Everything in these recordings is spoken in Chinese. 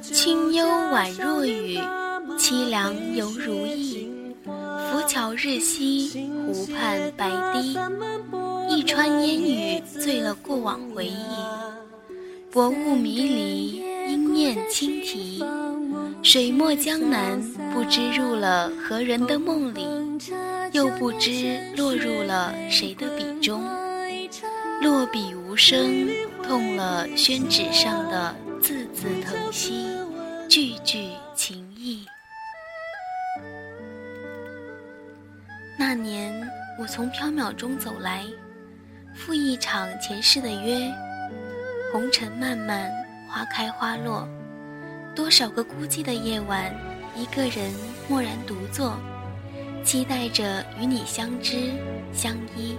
清幽宛若雨，凄凉犹如意。浮桥日夕，湖畔白堤，一川烟雨，醉了过往回忆。薄雾迷离，莺燕轻啼。水墨江南，不知入了何人的梦里，又不知落入了谁的笔中。落笔无声，痛了宣纸上的字字疼惜，句句情意。那年，我从缥缈中走来，赴一场前世的约。红尘漫漫，花开花落。多少个孤寂的夜晚，一个人默然独坐，期待着与你相知相依，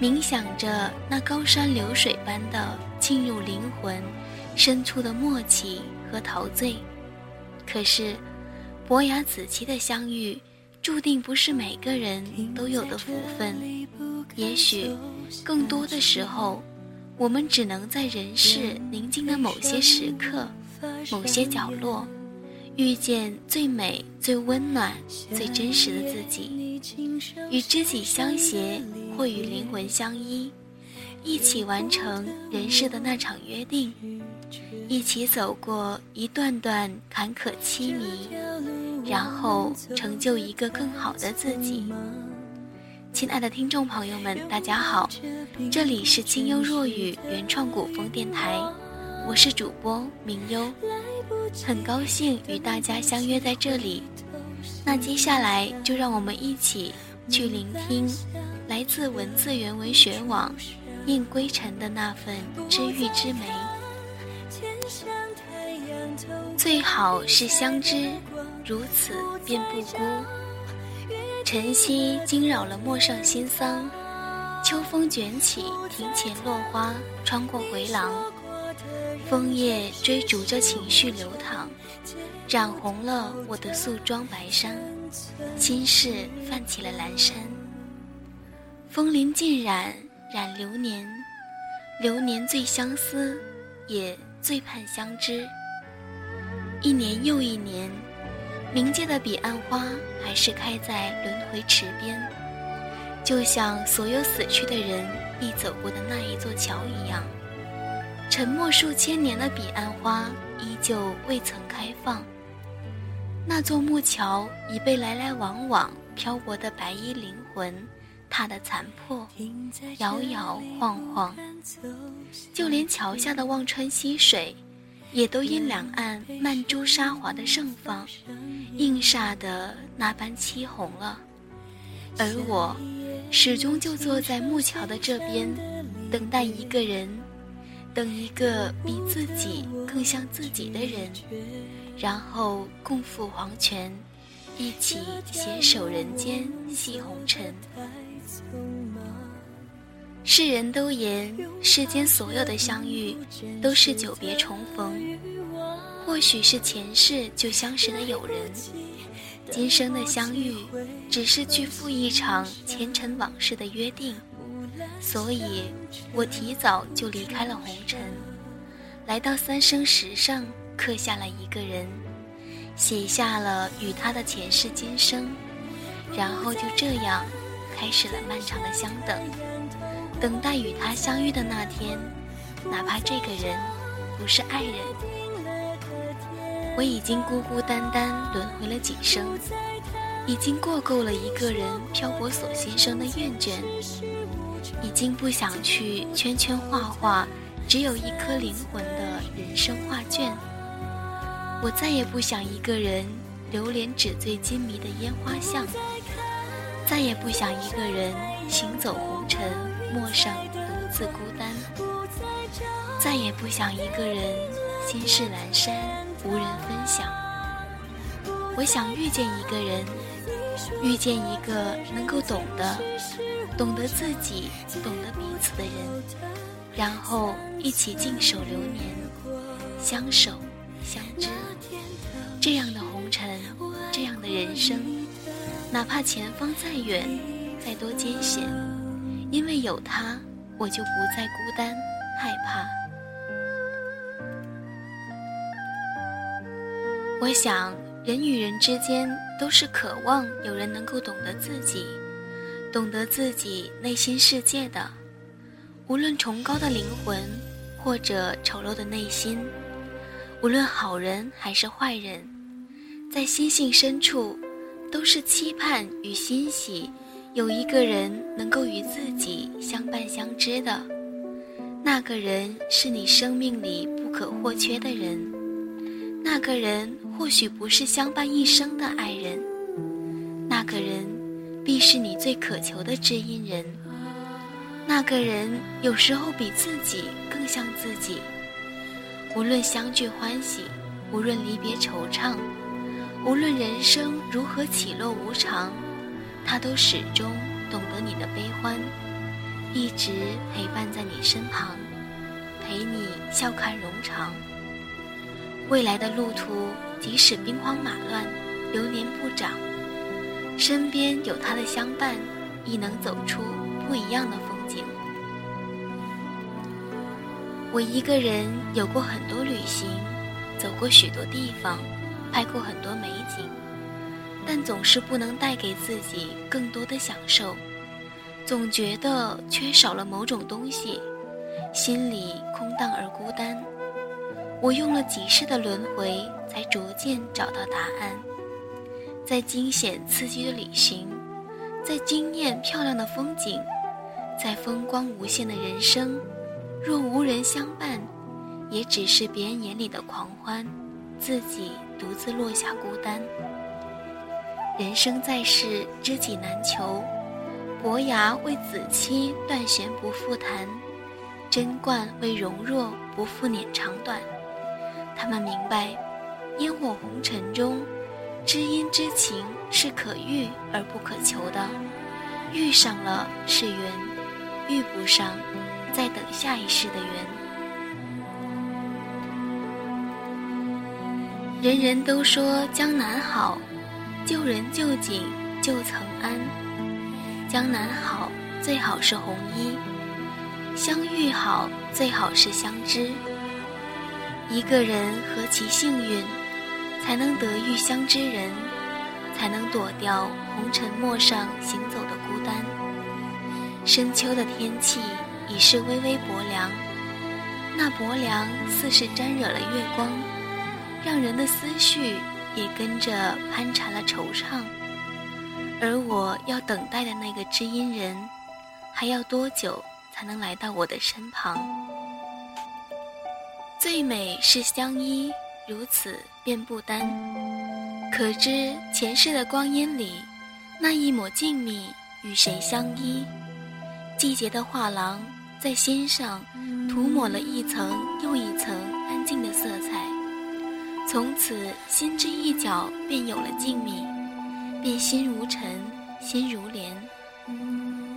冥想着那高山流水般的沁入灵魂深处的默契和陶醉。可是，伯牙子期的相遇，注定不是每个人都有的福分。也许，更多的时候，我们只能在人世宁静的某些时刻。某些角落，遇见最美、最温暖、最真实的自己，与知己相携，或与灵魂相依，一起完成人世的那场约定，一起走过一段段坎坷凄迷，然后成就一个更好的自己。亲爱的听众朋友们，大家好，这里是清幽若雨原创古风电台。我是主播明幽，很高兴与大家相约在这里。那接下来就让我们一起去聆听来自文字原文学网应归尘的那份知遇之美。最好是相知，如此便不孤。晨曦惊扰了陌上新桑，秋风卷起庭前落花，穿过回廊。枫叶追逐着情绪流淌，染红了我的素装白衫，心事泛起了阑珊。风铃尽染，染流年，流年最相思，也最盼相知。一年又一年，冥界的彼岸花还是开在轮回池边，就像所有死去的人必走过的那一座桥一样。沉默数千年的彼岸花依旧未曾开放，那座木桥已被来来往往漂泊的白衣灵魂踏得残破，摇摇晃晃。就连桥下的忘川溪水，也都因两岸曼珠沙华的盛放，映煞得那般凄红了。而我，始终就坐在木桥的这边，等待一个人。等一个比自己更像自己的人，然后共赴黄泉，一起携手人间戏红尘。世人都言，世间所有的相遇都是久别重逢，或许是前世就相识的友人，今生的相遇只是去赴一场前尘往事的约定。所以，我提早就离开了红尘，来到三生石上刻下了一个人，写下了与他的前世今生，然后就这样开始了漫长的相等，等待与他相遇的那天，哪怕这个人不是爱人。我已经孤孤单单轮回了几生，已经过够了一个人漂泊所心生的厌倦。已经不想去圈圈画画，只有一颗灵魂的人生画卷。我再也不想一个人流连纸醉金迷的烟花巷，再也不想一个人行走红尘陌上独自孤单，再也不想一个人心事阑珊无人分享。我想遇见一个人，遇见一个能够懂得。懂得自己，懂得彼此的人，然后一起静守流年，相守相知。这样的红尘，这样的人生，哪怕前方再远，再多艰险，因为有他，我就不再孤单害怕。我想，人与人之间都是渴望有人能够懂得自己，懂得自己内心世界的。无论崇高的灵魂，或者丑陋的内心，无论好人还是坏人，在心性深处，都是期盼与欣喜，有一个人能够与自己相伴相知的。那个人是你生命里不可或缺的人，那个人或许不是相伴一生的爱人，那个人必是你最渴求的知音人。那个人有时候比自己更像自己。无论相聚欢喜，无论离别惆怅，无论人生如何起落无常，他都始终懂得你的悲欢，一直陪伴在你身旁，陪你笑看荣长。未来的路途，即使兵荒马乱、流年不长，身边有他的相伴，亦能走出不一样的风。我一个人有过很多旅行，走过许多地方，拍过很多美景，但总是不能带给自己更多的享受，总觉得缺少了某种东西，心里空荡而孤单。我用了几世的轮回，才逐渐找到答案。在惊险刺激的旅行，在惊艳漂亮的风景，在风光无限的人生。若无人相伴，也只是别人眼里的狂欢，自己独自落下孤单。人生在世，知己难求，伯牙为子期断弦不复弹，贞观为容若不复捻长短。他们明白，烟火红尘中，知音之情是可遇而不可求的，遇上了是缘，遇不上。在等下一世的缘。人人都说江南好，旧人旧景旧曾谙。江南好，最好是红衣；相遇好，最好是相知。一个人何其幸运，才能得遇相知人，才能躲掉红尘陌上行走的孤单。深秋的天气。已是微微薄凉，那薄凉似是沾惹了月光，让人的思绪也跟着攀缠了惆怅。而我要等待的那个知音人，还要多久才能来到我的身旁？最美是相依，如此便不单。可知前世的光阴里，那一抹静谧与谁相依？季节的画廊。在心上涂抹了一层又一层安静的色彩，从此心之一角便有了静谧，便心如尘，心如莲。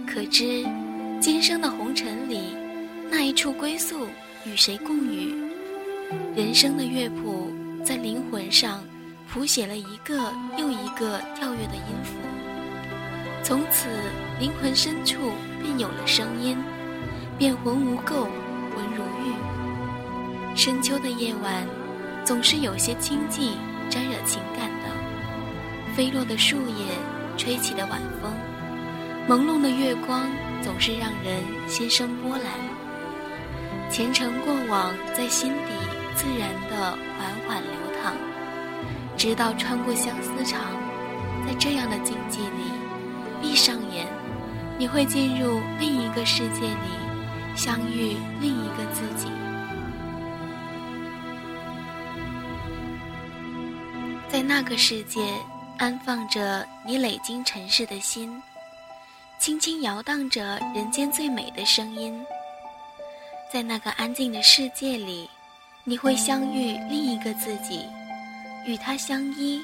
可知今生的红尘里，那一处归宿与谁共语？人生的乐谱在灵魂上谱写了一个又一个跳跃的音符，从此灵魂深处便有了声音。便魂无垢，浑如玉。深秋的夜晚，总是有些清寂，沾惹情感的。飞落的树叶，吹起的晚风，朦胧的月光，总是让人心生波澜。前尘过往，在心底自然的缓缓流淌，直到穿过相思长。在这样的境界里，闭上眼，你会进入另一个世界里。相遇另一个自己，在那个世界安放着你累经尘世的心，轻轻摇荡着人间最美的声音。在那个安静的世界里，你会相遇另一个自己，与他相依，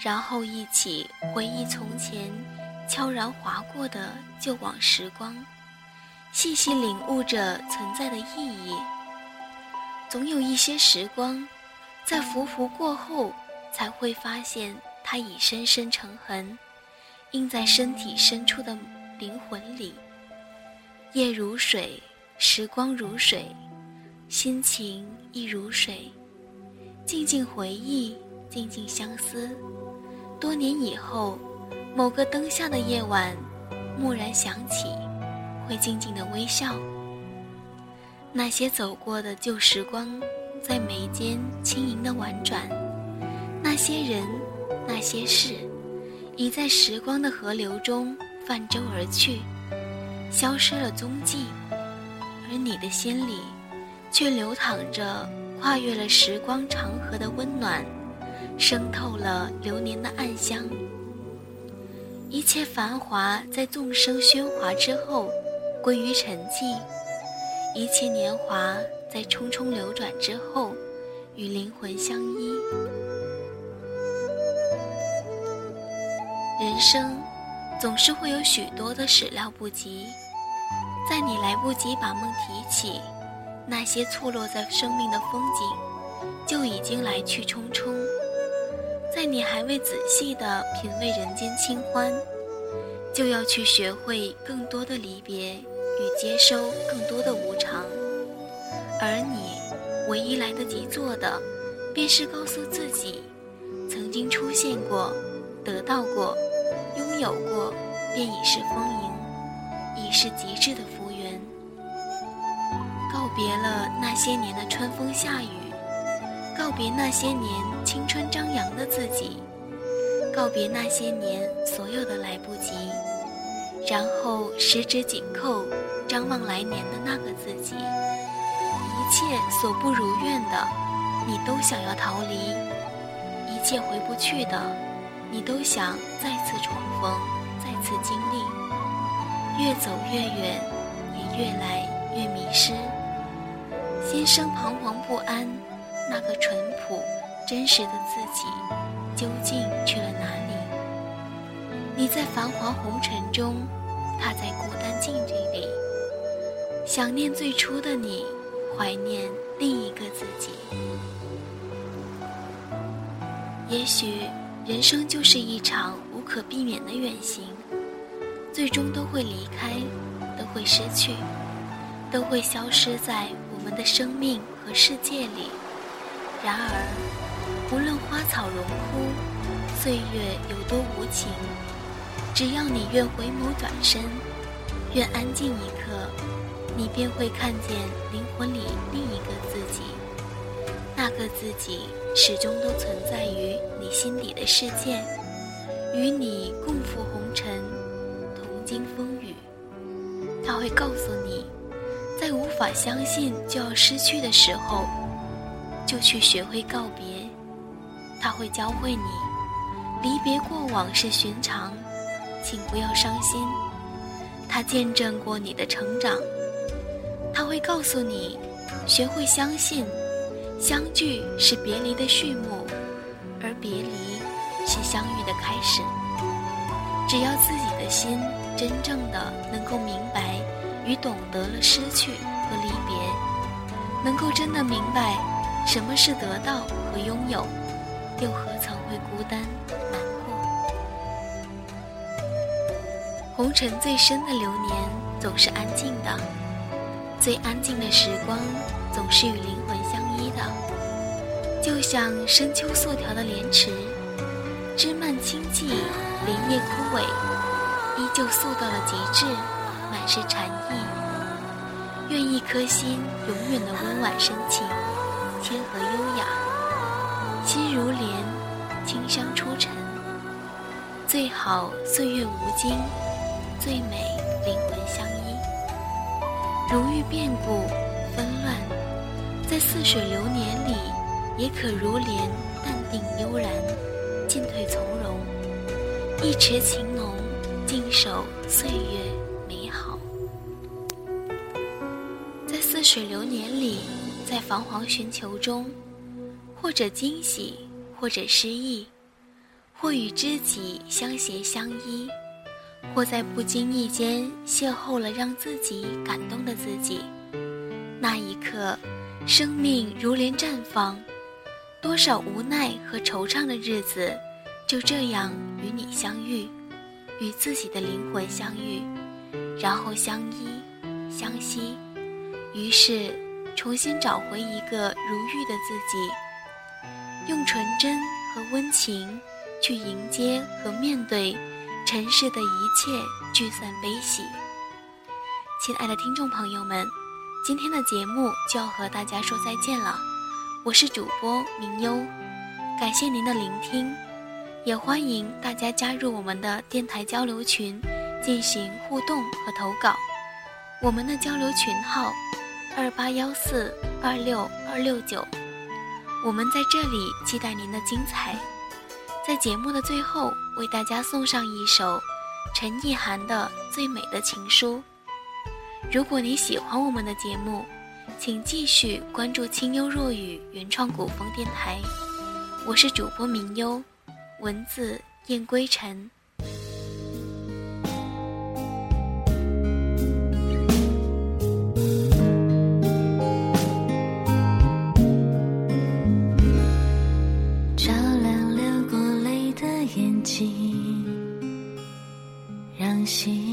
然后一起回忆从前悄然划过的旧往时光。细细领悟着存在的意义。总有一些时光，在浮浮过后，才会发现它已深深成痕，印在身体深处的灵魂里。夜如水，时光如水，心情亦如水。静静回忆，静静相思。多年以后，某个灯下的夜晚，蓦然想起，会静静的微笑。那些走过的旧时光，在眉间轻盈的婉转。那些人，那些事，已在时光的河流中泛舟而去，消失了踪迹。而你的心里，却流淌着跨越了时光长河的温暖，渗透了流年的暗香。一切繁华在众生喧哗之后，归于沉寂。一切年华在匆匆流转之后，与灵魂相依。人生总是会有许多的始料不及，在你来不及把梦提起，那些错落在生命的风景就已经来去匆匆。在你还未仔细的品味人间清欢，就要去学会更多的离别。与接收更多的无常，而你唯一来得及做的，便是告诉自己：曾经出现过、得到过、拥有过，便已是丰盈，已是极致的福缘。告别了那些年的春风夏雨，告别那些年青春张扬的自己，告别那些年所有的来不及。然后十指紧扣，张望来年的那个自己。一切所不如愿的，你都想要逃离；一切回不去的，你都想再次重逢，再次经历。越走越远，也越来越迷失。心生彷徨不安，那个淳朴、真实的自己，究竟去了哪里？你在繁华红尘中，他在孤单静寂里，想念最初的你，怀念另一个自己。也许人生就是一场无可避免的远行，最终都会离开，都会失去，都会消失在我们的生命和世界里。然而，无论花草荣枯，岁月有多无情。只要你愿回眸转身，愿安静一刻，你便会看见灵魂里另一个自己。那个自己始终都存在于你心底的世界，与你共赴红尘，同经风雨。他会告诉你，在无法相信就要失去的时候，就去学会告别。他会教会你，离别过往是寻常。请不要伤心，他见证过你的成长，他会告诉你，学会相信，相聚是别离的序幕，而别离是相遇的开始。只要自己的心真正的能够明白与懂得了失去和离别，能够真的明白什么是得到和拥有，又何曾会孤单难过？红尘最深的流年总是安静的，最安静的时光总是与灵魂相依的。就像深秋素条的莲池，枝蔓清寂，莲叶枯萎，依旧素到了极致，满是禅意。愿一颗心永远的温婉深情，谦和优雅，心如莲，清香出尘。最好岁月无惊。最美灵魂相依，如遇变故纷乱，在似水流年里，也可如莲淡定悠然，进退从容，一池情浓，静守岁月美好。在似水流年里，在彷徨寻求中，或者惊喜，或者失意，或与知己相携相依。或在不经意间邂逅了让自己感动的自己，那一刻，生命如莲绽放，多少无奈和惆怅的日子，就这样与你相遇，与自己的灵魂相遇，然后相依相惜，于是重新找回一个如玉的自己，用纯真和温情，去迎接和面对尘世的一切聚散悲喜。亲爱的听众朋友们，今天的节目就要和大家说再见了。我是主播明优，感谢您的聆听，也欢迎大家加入我们的电台交流群，进行互动和投稿。我们的交流群号：二八幺四二六二六九。我们在这里期待您的精彩。在节目的最后，为大家送上一首陈意涵的《最美的情书》。如果你喜欢我们的节目，请继续关注清幽若雨原创古风电台。我是主播明幽，文字燕归尘。静，让心。